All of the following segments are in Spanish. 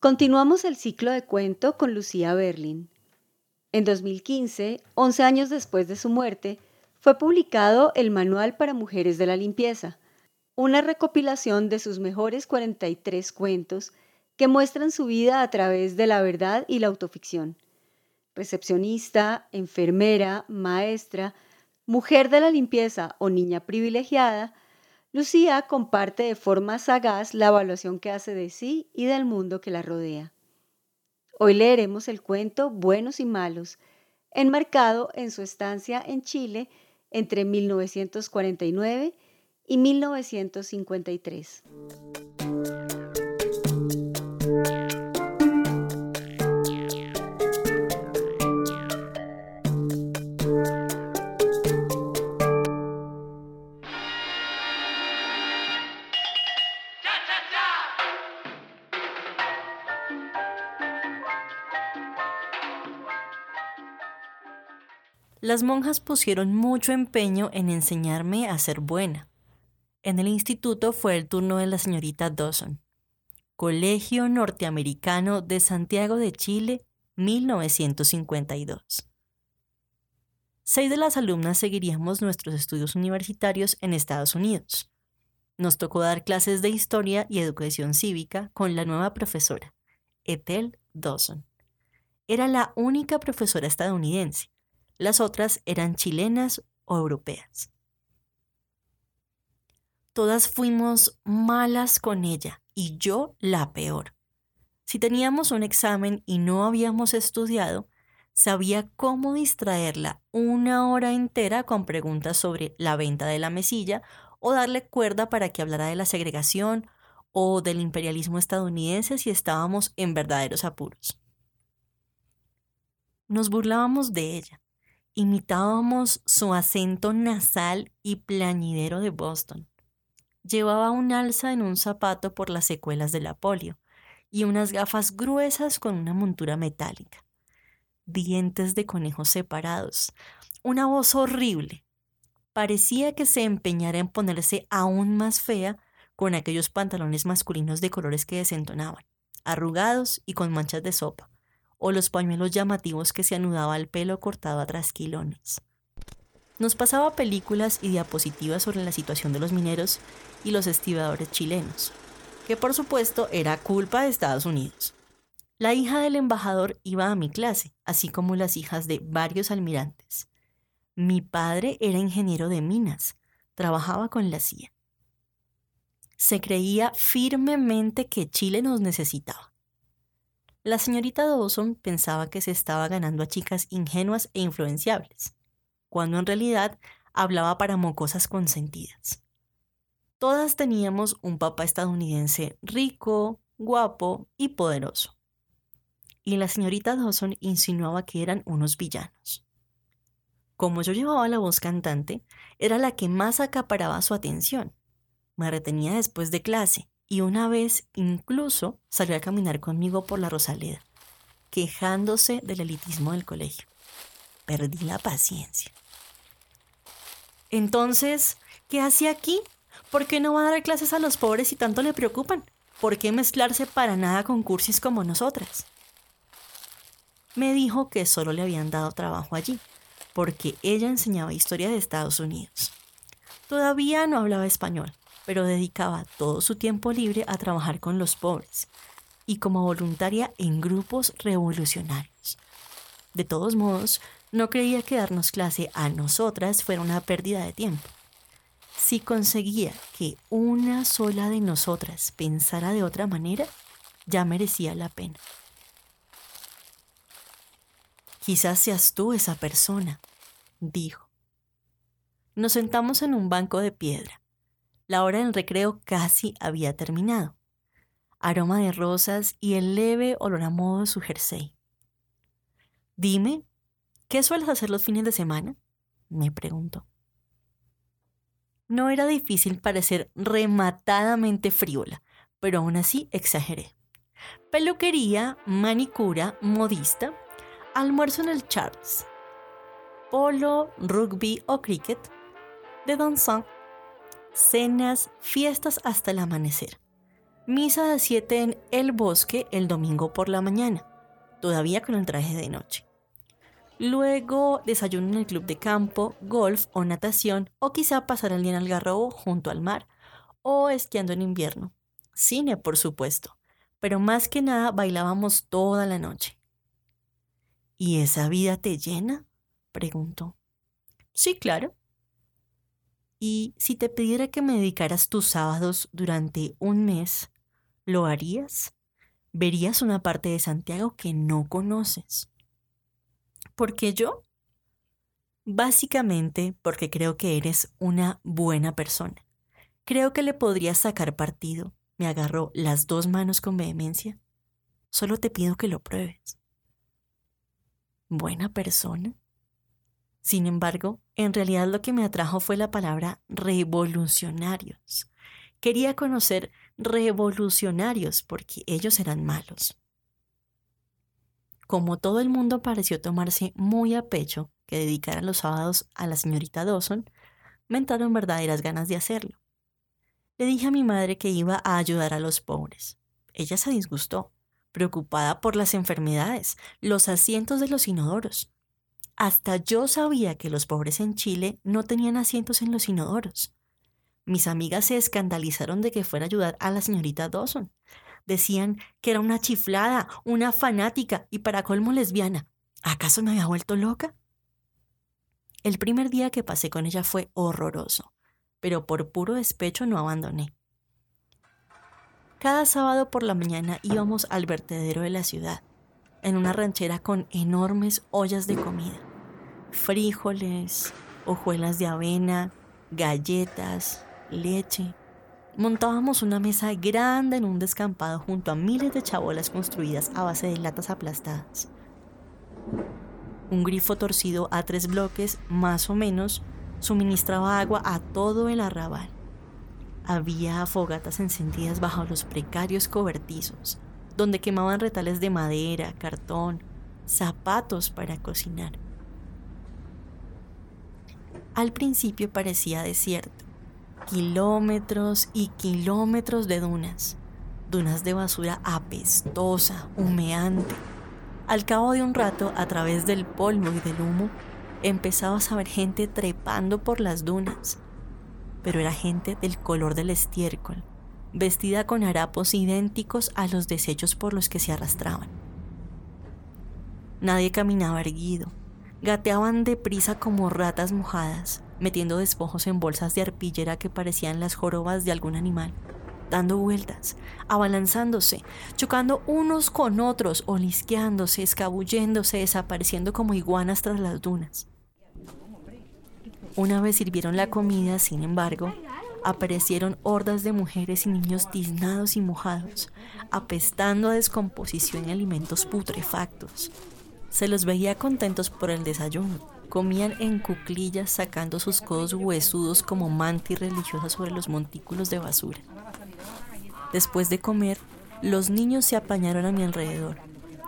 Continuamos el ciclo de cuento con Lucía Berlin. En 2015, 11 años después de su muerte, fue publicado el Manual para Mujeres de la Limpieza, una recopilación de sus mejores 43 cuentos que muestran su vida a través de la verdad y la autoficción. Recepcionista, enfermera, maestra, mujer de la limpieza o niña privilegiada, Lucía comparte de forma sagaz la evaluación que hace de sí y del mundo que la rodea. Hoy leeremos el cuento Buenos y Malos, enmarcado en su estancia en Chile entre 1949 y 1953. Las monjas pusieron mucho empeño en enseñarme a ser buena. En el instituto fue el turno de la señorita Dawson. Colegio Norteamericano de Santiago de Chile, 1952. Seis de las alumnas seguiríamos nuestros estudios universitarios en Estados Unidos. Nos tocó dar clases de historia y educación cívica con la nueva profesora, Ethel Dawson. Era la única profesora estadounidense las otras eran chilenas o europeas. Todas fuimos malas con ella y yo la peor. Si teníamos un examen y no habíamos estudiado, sabía cómo distraerla una hora entera con preguntas sobre la venta de la mesilla o darle cuerda para que hablara de la segregación o del imperialismo estadounidense si estábamos en verdaderos apuros. Nos burlábamos de ella imitábamos su acento nasal y plañidero de Boston. Llevaba un alza en un zapato por las secuelas de la polio y unas gafas gruesas con una montura metálica. Dientes de conejos separados. Una voz horrible. Parecía que se empeñara en ponerse aún más fea con aquellos pantalones masculinos de colores que desentonaban, arrugados y con manchas de sopa o los pañuelos llamativos que se anudaba al pelo cortado a trasquilones. Nos pasaba películas y diapositivas sobre la situación de los mineros y los estibadores chilenos, que por supuesto era culpa de Estados Unidos. La hija del embajador iba a mi clase, así como las hijas de varios almirantes. Mi padre era ingeniero de minas, trabajaba con la CIA. Se creía firmemente que Chile nos necesitaba. La señorita Dawson pensaba que se estaba ganando a chicas ingenuas e influenciables, cuando en realidad hablaba para mocosas consentidas. Todas teníamos un papá estadounidense rico, guapo y poderoso. Y la señorita Dawson insinuaba que eran unos villanos. Como yo llevaba la voz cantante, era la que más acaparaba su atención. Me retenía después de clase y una vez incluso salió a caminar conmigo por la Rosaleda, quejándose del elitismo del colegio. Perdí la paciencia. Entonces, ¿qué hace aquí? ¿Por qué no va a dar clases a los pobres si tanto le preocupan? ¿Por qué mezclarse para nada con cursis como nosotras? Me dijo que solo le habían dado trabajo allí, porque ella enseñaba historia de Estados Unidos. Todavía no hablaba español, pero dedicaba todo su tiempo libre a trabajar con los pobres y como voluntaria en grupos revolucionarios. De todos modos, No creía que darnos clase a nosotras fuera una pérdida de tiempo. Si conseguía que una sola de nosotras pensara de otra manera, ya merecía la pena. Quizás seas tú esa persona, dijo. Nos sentamos en un banco de piedra. La hora del recreo casi había terminado. Aroma de rosas y el leve olor a modo de su jersey. Dime, ¿qué sueles hacer los fines de semana? me preguntó. No era difícil parecer rematadamente frívola, pero aún así exageré. Peluquería, manicura, modista, almuerzo en el Charles, polo, rugby o cricket, de danzón, cenas, fiestas hasta el amanecer. Misa de 7 en el bosque el domingo por la mañana, todavía con el traje de noche. Luego desayuno en el club de campo, golf o natación, o quizá pasar el día en Algarrobo junto al mar, o esquiando en invierno. Cine, por supuesto, pero más que nada bailábamos toda la noche. ¿Y esa vida te llena? preguntó. Sí, claro. ¿Y si te pidiera que me dedicaras tus sábados durante un mes, lo harías? Verías una parte de Santiago que no conoces. ¿Por qué yo? Básicamente porque creo que eres una buena persona. Creo que le podrías sacar partido. Me agarró las dos manos con vehemencia. Solo te pido que lo pruebes buena persona. Sin embargo, en realidad lo que me atrajo fue la palabra revolucionarios. Quería conocer revolucionarios porque ellos eran malos. Como todo el mundo pareció tomarse muy a pecho que dedicara los sábados a la señorita Dawson, me entraron verdaderas ganas de hacerlo. Le dije a mi madre que iba a ayudar a los pobres. Ella se disgustó preocupada por las enfermedades, los asientos de los inodoros. Hasta yo sabía que los pobres en Chile no tenían asientos en los inodoros. Mis amigas se escandalizaron de que fuera a ayudar a la señorita Dawson. Decían que era una chiflada, una fanática y para colmo lesbiana. ¿Acaso me había vuelto loca? El primer día que pasé con ella fue horroroso, pero por puro despecho no abandoné. Cada sábado por la mañana íbamos al vertedero de la ciudad, en una ranchera con enormes ollas de comida. Frijoles, hojuelas de avena, galletas, leche. Montábamos una mesa grande en un descampado junto a miles de chabolas construidas a base de latas aplastadas. Un grifo torcido a tres bloques, más o menos, suministraba agua a todo el arrabal. Había fogatas encendidas bajo los precarios cobertizos, donde quemaban retales de madera, cartón, zapatos para cocinar. Al principio parecía desierto, kilómetros y kilómetros de dunas, dunas de basura apestosa, humeante. Al cabo de un rato, a través del polvo y del humo, empezabas a ver gente trepando por las dunas, pero era gente del color del estiércol, vestida con harapos idénticos a los desechos por los que se arrastraban. Nadie caminaba erguido, gateaban deprisa como ratas mojadas, metiendo despojos en bolsas de arpillera que parecían las jorobas de algún animal, dando vueltas, abalanzándose, chocando unos con otros, olisqueándose, escabulléndose, desapareciendo como iguanas tras las dunas. Una vez sirvieron la comida, sin embargo, aparecieron hordas de mujeres y niños tiznados y mojados, apestando a descomposición y alimentos putrefactos. Se los veía contentos por el desayuno. Comían en cuclillas sacando sus codos huesudos como mantis religiosas sobre los montículos de basura. Después de comer, los niños se apañaron a mi alrededor,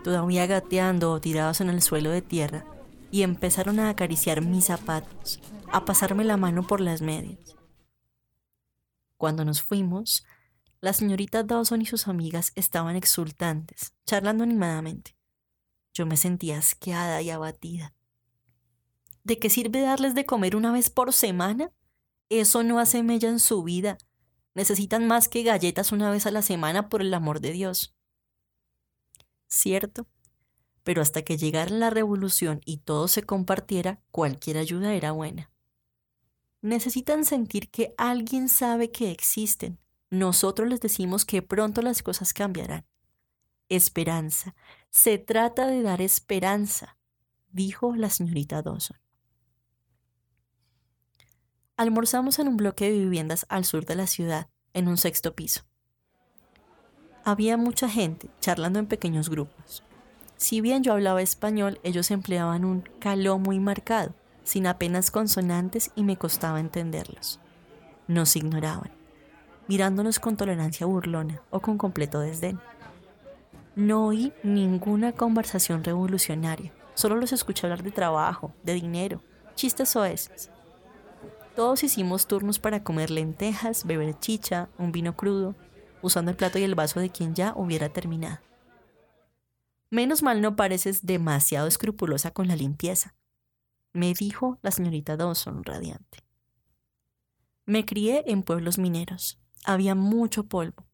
todavía gateando o tirados en el suelo de tierra, y empezaron a acariciar mis zapatos, a pasarme la mano por las medias. Cuando nos fuimos, la señorita Dawson y sus amigas estaban exultantes, charlando animadamente. Yo me sentía asqueada y abatida. ¿De qué sirve darles de comer una vez por semana? Eso no hace mella en su vida. Necesitan más que galletas una vez a la semana, por el amor de Dios. Cierto, pero hasta que llegara la revolución y todo se compartiera, cualquier ayuda era buena. Necesitan sentir que alguien sabe que existen. Nosotros les decimos que pronto las cosas cambiarán. Esperanza. Se trata de dar esperanza, dijo la señorita Dawson. Almorzamos en un bloque de viviendas al sur de la ciudad, en un sexto piso. Había mucha gente charlando en pequeños grupos. Si bien yo hablaba español, ellos empleaban un caló muy marcado, sin apenas consonantes y me costaba entenderlos. Nos ignoraban, mirándonos con tolerancia burlona o con completo desdén. No oí ninguna conversación revolucionaria, solo los escuché hablar de trabajo, de dinero, chistes oeces. Todos hicimos turnos para comer lentejas, beber chicha, un vino crudo, usando el plato y el vaso de quien ya hubiera terminado. Menos mal no pareces demasiado escrupulosa con la limpieza, me dijo la señorita Dawson radiante. Me crié en pueblos mineros. Había mucho polvo.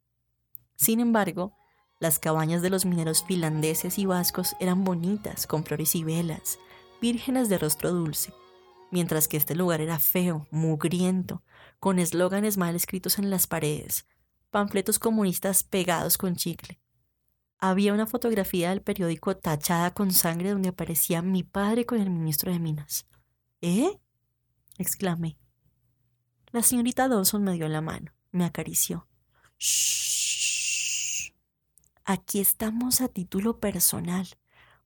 Sin embargo, las cabañas de los mineros finlandeses y vascos eran bonitas, con flores y velas, vírgenes de rostro dulce, mientras que este lugar era feo, mugriento, con eslóganes mal escritos en las paredes, panfletos comunistas pegados con chicle. Había una fotografía del periódico tachada con sangre donde aparecía mi padre con el ministro de Minas. ¿Eh? exclamé. La señorita Dawson me dio la mano, me acarició. Shh. Aquí estamos a título personal.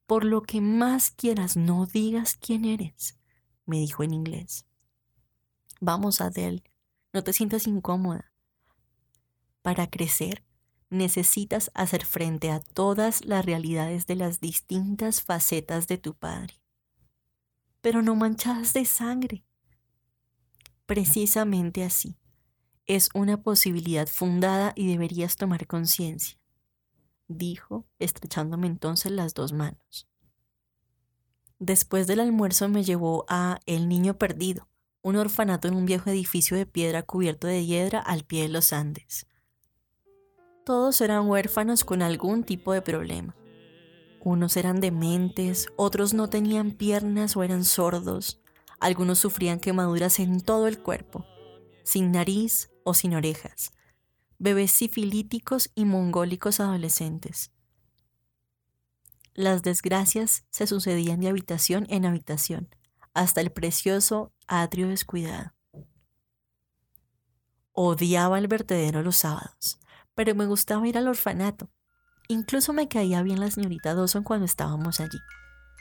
Por lo que más quieras, no digas quién eres me dijo en inglés. Vamos, Adele, no te sientas incómoda. Para crecer, necesitas hacer frente a todas las realidades de las distintas facetas de tu padre, pero no manchadas de sangre. Precisamente así, es una posibilidad fundada y deberías tomar conciencia, dijo, estrechándome entonces las dos manos. Después del almuerzo me llevó a El Niño Perdido, un orfanato en un viejo edificio de piedra cubierto de hiedra al pie de los Andes. Todos eran huérfanos con algún tipo de problema. Unos eran dementes, otros no tenían piernas o eran sordos, algunos sufrían quemaduras en todo el cuerpo, sin nariz o sin orejas, bebés sifilíticos y mongólicos adolescentes. Las desgracias se sucedían de habitación en habitación, hasta el precioso atrio descuidado. Odiaba el vertedero los sábados, pero me gustaba ir al orfanato. Incluso me caía bien la señorita Dawson cuando estábamos allí.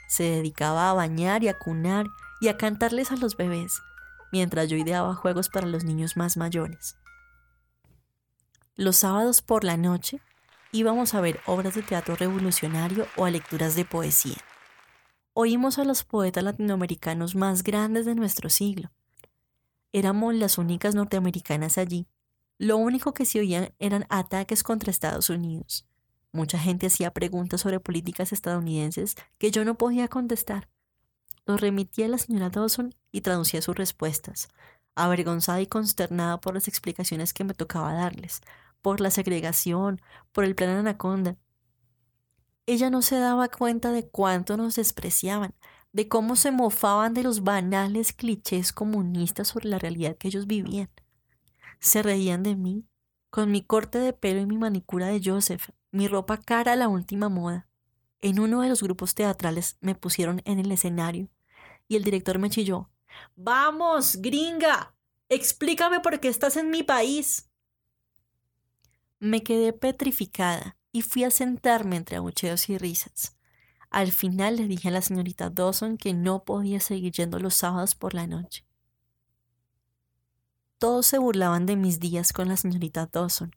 Se dedicaba a bañar y a cunar y a cantarles a los bebés, mientras yo ideaba juegos para los niños más mayores. Los sábados por la noche íbamos a ver obras de teatro revolucionario o a lecturas de poesía. Oímos a los poetas latinoamericanos más grandes de nuestro siglo. Éramos las únicas norteamericanas allí. Lo único que se oían eran ataques contra Estados Unidos. Mucha gente hacía preguntas sobre políticas estadounidenses que yo no podía contestar. Los remitía a la señora Dawson y traducía sus respuestas, avergonzada y consternada por las explicaciones que me tocaba darles, por la segregación, por el plan Anaconda. Ella no se daba cuenta de cuánto nos despreciaban, de cómo se mofaban de los banales clichés comunistas sobre la realidad que ellos vivían. Se reían de mí, con mi corte de pelo y mi manicura de Joseph, mi ropa cara a la última moda. En uno de los grupos teatrales me pusieron en el escenario y el director me chilló. Vamos, gringa, explícame por qué estás en mi país. Me quedé petrificada y fui a sentarme entre abucheos y risas. Al final le dije a la señorita Dawson que no podía seguir yendo los sábados por la noche. Todos se burlaban de mis días con la señorita Dawson.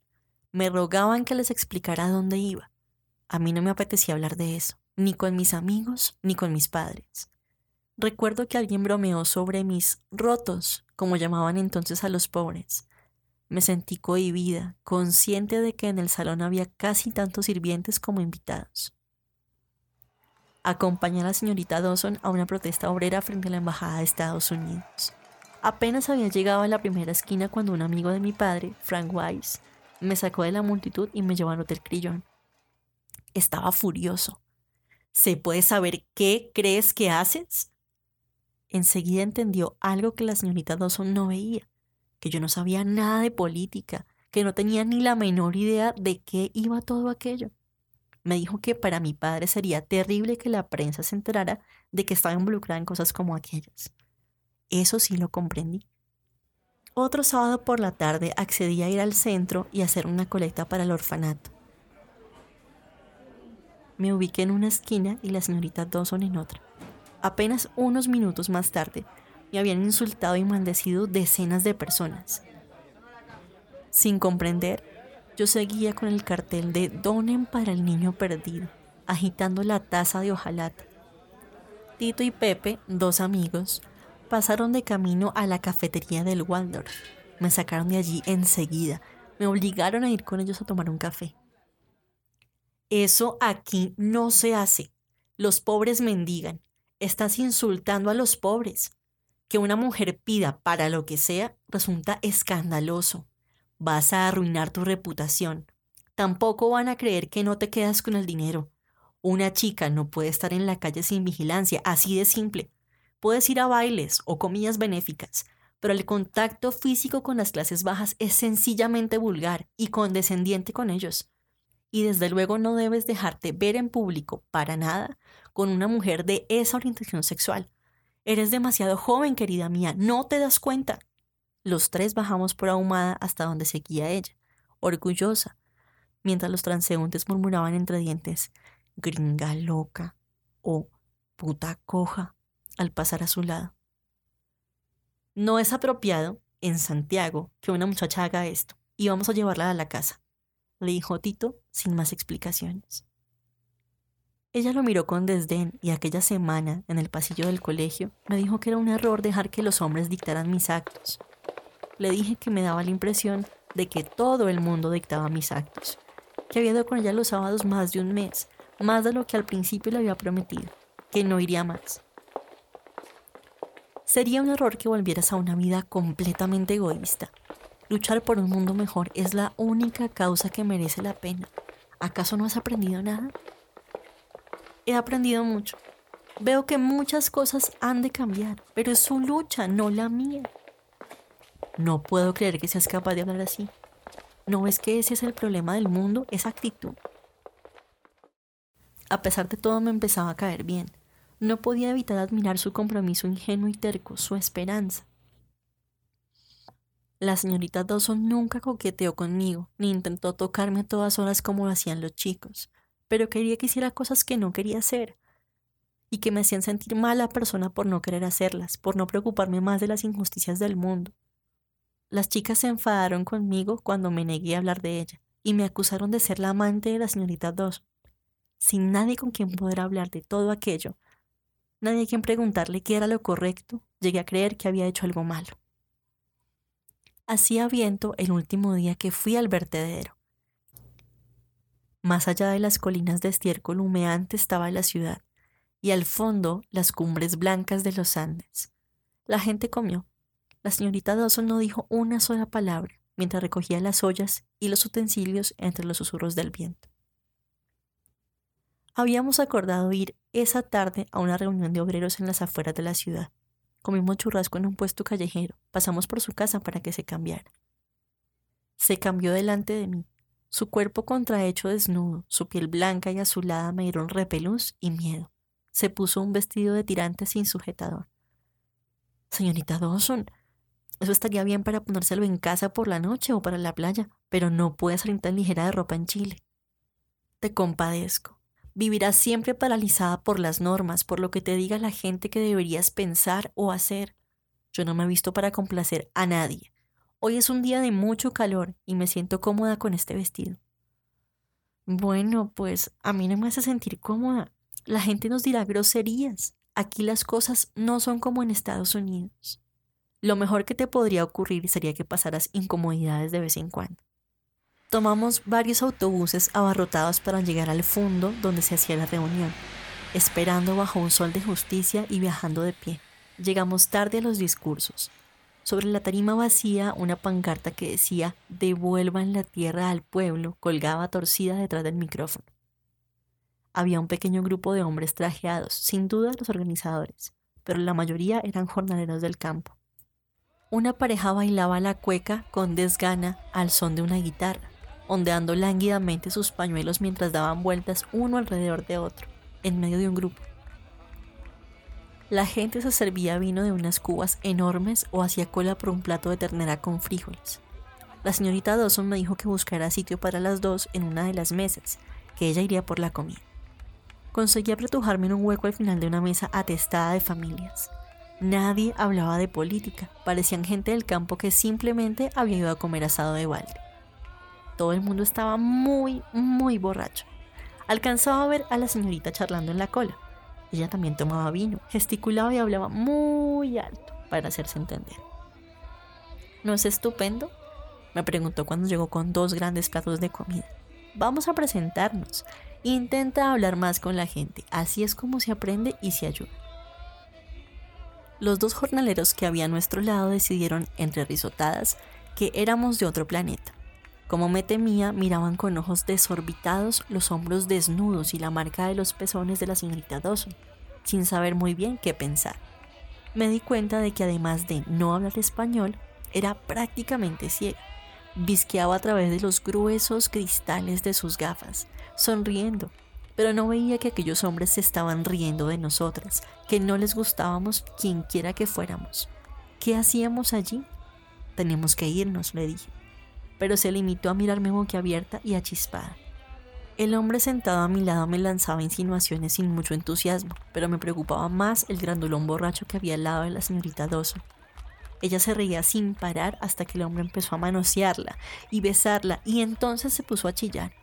Me rogaban que les explicara dónde iba. A mí no me apetecía hablar de eso, ni con mis amigos, ni con mis padres. Recuerdo que alguien bromeó sobre mis rotos, como llamaban entonces a los pobres, me sentí cohibida, consciente de que en el salón había casi tantos sirvientes como invitados. Acompañé a la señorita Dawson a una protesta obrera frente a la Embajada de Estados Unidos. Apenas había llegado a la primera esquina cuando un amigo de mi padre, Frank Weiss, me sacó de la multitud y me llevó al Hotel Crillon. Estaba furioso. ¿Se puede saber qué crees que haces? Enseguida entendió algo que la señorita Dawson no veía, que yo no sabía nada de política, que no tenía ni la menor idea de qué iba todo aquello. Me dijo que para mi padre sería terrible que la prensa se enterara de que estaba involucrada en cosas como aquellas. Eso sí lo comprendí. Otro sábado por la tarde accedí a ir al centro y hacer una colecta para el orfanato. Me ubiqué en una esquina y la señorita Dawson en otra. Apenas unos minutos más tarde, me habían insultado y maldecido decenas de personas. Sin comprender, yo seguía con el cartel de Donen para el niño perdido, agitando la taza de hojalata. Tito y Pepe, dos amigos, pasaron de camino a la cafetería del Waldorf. Me sacaron de allí enseguida. Me obligaron a ir con ellos a tomar un café. Eso aquí no se hace. Los pobres mendigan. Estás insultando a los pobres. Que una mujer pida para lo que sea resulta escandaloso. Vas a arruinar tu reputación. Tampoco van a creer que no te quedas con el dinero. Una chica no puede estar en la calle sin vigilancia, así de simple. Puedes ir a bailes o comillas benéficas, pero el contacto físico con las clases bajas es sencillamente vulgar y condescendiente con ellos. Y desde luego no debes dejarte ver en público para nada con una mujer de esa orientación sexual. Eres demasiado joven, querida mía, no te das cuenta. Los tres bajamos por ahumada hasta donde seguía ella, orgullosa, mientras los transeúntes murmuraban entre dientes, gringa loca o puta coja, al pasar a su lado. No es apropiado, en Santiago, que una muchacha haga esto, y vamos a llevarla a la casa, le dijo Tito sin más explicaciones. Ella lo miró con desdén y aquella semana, en el pasillo del colegio, me dijo que era un error dejar que los hombres dictaran mis actos, le dije que me daba la impresión de que todo el mundo dictaba mis actos, que había ido con ella los sábados más de un mes, más de lo que al principio le había prometido, que no iría más. Sería un error que volvieras a una vida completamente egoísta. Luchar por un mundo mejor es la única causa que merece la pena. ¿Acaso no has aprendido nada? He aprendido mucho. Veo que muchas cosas han de cambiar, pero es su lucha, no la mía. No puedo creer que seas capaz de hablar así. ¿No ves que ese es el problema del mundo? Esa actitud. A pesar de todo me empezaba a caer bien. No podía evitar admirar su compromiso ingenuo y terco, su esperanza. La señorita Dawson nunca coqueteó conmigo, ni intentó tocarme a todas horas como lo hacían los chicos, pero quería que hiciera cosas que no quería hacer, y que me hacían sentir mala persona por no querer hacerlas, por no preocuparme más de las injusticias del mundo. Las chicas se enfadaron conmigo cuando me negué a hablar de ella y me acusaron de ser la amante de la señorita Dos. Sin nadie con quien poder hablar de todo aquello, nadie a quien preguntarle qué era lo correcto, llegué a creer que había hecho algo malo. Hacía viento el último día que fui al vertedero. Más allá de las colinas de estiércol humeante estaba la ciudad, y al fondo las cumbres blancas de los Andes. La gente comió, la señorita Dawson no dijo una sola palabra mientras recogía las ollas y los utensilios entre los susurros del viento. Habíamos acordado ir esa tarde a una reunión de obreros en las afueras de la ciudad. Comimos churrasco en un puesto callejero. Pasamos por su casa para que se cambiara. Se cambió delante de mí. Su cuerpo contrahecho desnudo, su piel blanca y azulada me dieron repelús y miedo. Se puso un vestido de tirante sin sujetador. Señorita Dawson, eso estaría bien para ponérselo en casa por la noche o para la playa, pero no puedes salir tan ligera de ropa en Chile. Te compadezco. Vivirás siempre paralizada por las normas, por lo que te diga la gente que deberías pensar o hacer. Yo no me he visto para complacer a nadie. Hoy es un día de mucho calor y me siento cómoda con este vestido. Bueno, pues a mí no me hace sentir cómoda. La gente nos dirá groserías. Aquí las cosas no son como en Estados Unidos lo mejor que te podría ocurrir sería que pasaras incomodidades de vez en cuando. Tomamos varios autobuses abarrotados para llegar al fondo donde se hacía la reunión, esperando bajo un sol de justicia y viajando de pie. Llegamos tarde a los discursos. Sobre la tarima vacía, una pancarta que decía Devuelvan la tierra al pueblo colgaba torcida detrás del micrófono. Había un pequeño grupo de hombres trajeados, sin duda los organizadores, pero la mayoría eran jornaleros del campo. Una pareja bailaba la cueca con desgana al son de una guitarra, ondeando lánguidamente sus pañuelos mientras daban vueltas uno alrededor de otro, en medio de un grupo. La gente se servía vino de unas cubas enormes o hacía cola por un plato de ternera con frijoles. La señorita Dawson me dijo que buscara sitio para las dos en una de las mesas, que ella iría por la comida. Conseguí apretujarme en un hueco al final de una mesa atestada de familias. Nadie hablaba de política, parecían gente del campo que simplemente había ido a comer asado de balde. Todo el mundo estaba muy, muy borracho. Alcanzaba a ver a la señorita charlando en la cola. Ella también tomaba vino, gesticulaba y hablaba muy alto para hacerse entender. ¿No es estupendo? Me preguntó cuando llegó con dos grandes platos de comida. Vamos a presentarnos. Intenta hablar más con la gente. Así es como se aprende y se ayuda. Los dos jornaleros que había a nuestro lado decidieron, entre risotadas, que éramos de otro planeta. Como me temía, miraban con ojos desorbitados los hombros desnudos y la marca de los pezones de la señorita Dawson, sin saber muy bien qué pensar. Me di cuenta de que además de no hablar español, era prácticamente ciega. Visqueaba a través de los gruesos cristales de sus gafas, sonriendo, pero no veía que aquellos hombres se estaban riendo de nosotras, que no les gustábamos quienquiera que fuéramos. ¿Qué hacíamos allí? Tenemos que irnos, le dije pero se limitó a mirarme boquiabierta y achispada. El hombre sentado a mi lado me lanzaba insinuaciones sin mucho entusiasmo, pero me preocupaba más el grandulón borracho que había al lado de la señorita Dawson. Ella se reía sin parar hasta que el hombre empezó a manosearla y besarla y entonces se puso a chillar.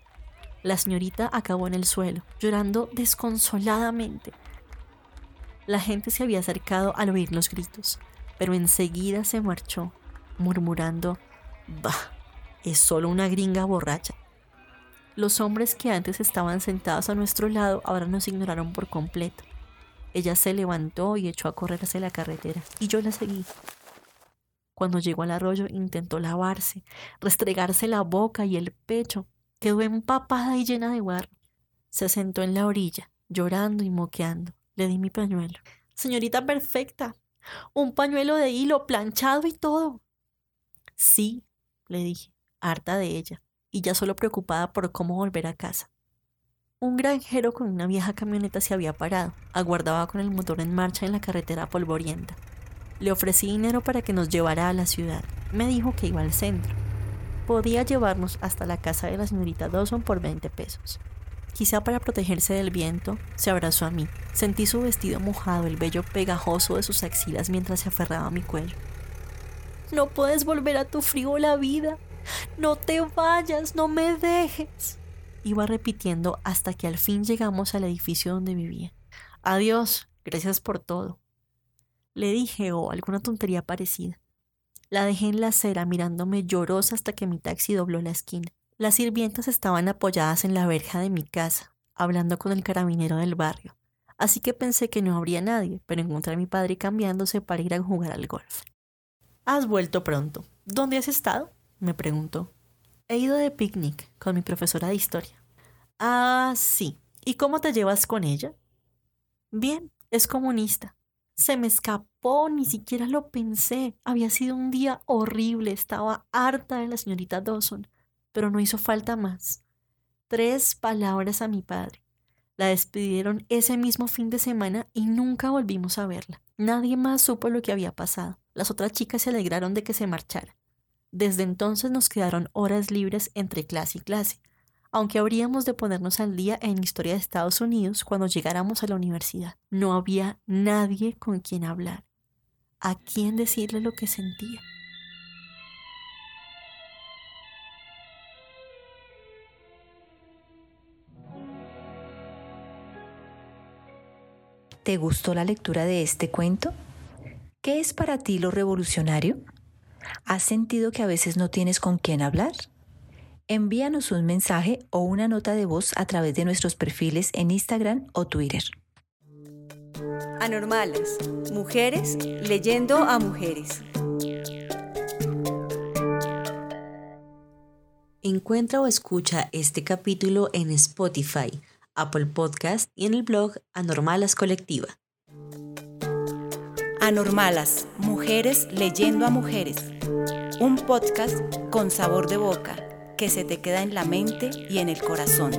La señorita acabó en el suelo, llorando desconsoladamente. La gente se había acercado al oír los gritos, pero enseguida se marchó, murmurando, Bah, es solo una gringa borracha. Los hombres que antes estaban sentados a nuestro lado ahora nos ignoraron por completo. Ella se levantó y echó a correr hacia la carretera, y yo la seguí. Cuando llegó al arroyo intentó lavarse, restregarse la boca y el pecho. Quedó empapada y llena de barro. Se sentó en la orilla, llorando y moqueando. Le di mi pañuelo. Señorita perfecta, un pañuelo de hilo planchado y todo. Sí, le dije harta de ella, y ya solo preocupada por cómo volver a casa. Un granjero con una vieja camioneta se había parado, aguardaba con el motor en marcha en la carretera polvorienta. Le ofrecí dinero para que nos llevara a la ciudad. Me dijo que iba al centro. Podía llevarnos hasta la casa de la señorita Dawson por 20 pesos. Quizá para protegerse del viento, se abrazó a mí. Sentí su vestido mojado, el vello pegajoso de sus axilas mientras se aferraba a mi cuello. No puedes volver a tu frío la vida, no te vayas, no me dejes. Iba repitiendo hasta que al fin llegamos al edificio donde vivía. Adiós, gracias por todo. Le dije o alguna tontería parecida. La dejé en la acera mirándome llorosa hasta que mi taxi dobló la esquina. Las sirvientas estaban apoyadas en la verja de mi casa, hablando con el carabinero del barrio. Así que pensé que no habría nadie, pero encontré a mi padre cambiándose para ir a jugar al golf. Has vuelto pronto. ¿Dónde has estado? Me preguntó. He ido de picnic con mi profesora de historia. Ah, sí. ¿Y cómo te llevas con ella? Bien, es comunista. Se me escapó, ni siquiera lo pensé. Había sido un día horrible, estaba harta de la señorita Dawson, pero no hizo falta más. Tres palabras a mi padre. La despidieron ese mismo fin de semana y nunca volvimos a verla. Nadie más supo lo que había pasado. Las otras chicas se alegraron de que se marchara. Desde entonces nos quedaron horas libres entre clase y clase, aunque habríamos de ponernos al día en historia de Estados Unidos cuando llegáramos a la universidad. No había nadie con quien hablar, a quien decirle lo que sentía. ¿Te gustó la lectura de este cuento? ¿Qué es para ti lo revolucionario? ¿Has sentido que a veces no tienes con quién hablar? Envíanos un mensaje o una nota de voz a través de nuestros perfiles en Instagram o Twitter. Anormales, mujeres leyendo a mujeres. Encuentra o escucha este capítulo en Spotify, Apple Podcast y en el blog Anormalas Colectiva. Anormalas, mujeres leyendo a mujeres. Un podcast con sabor de boca que se te queda en la mente y en el corazón.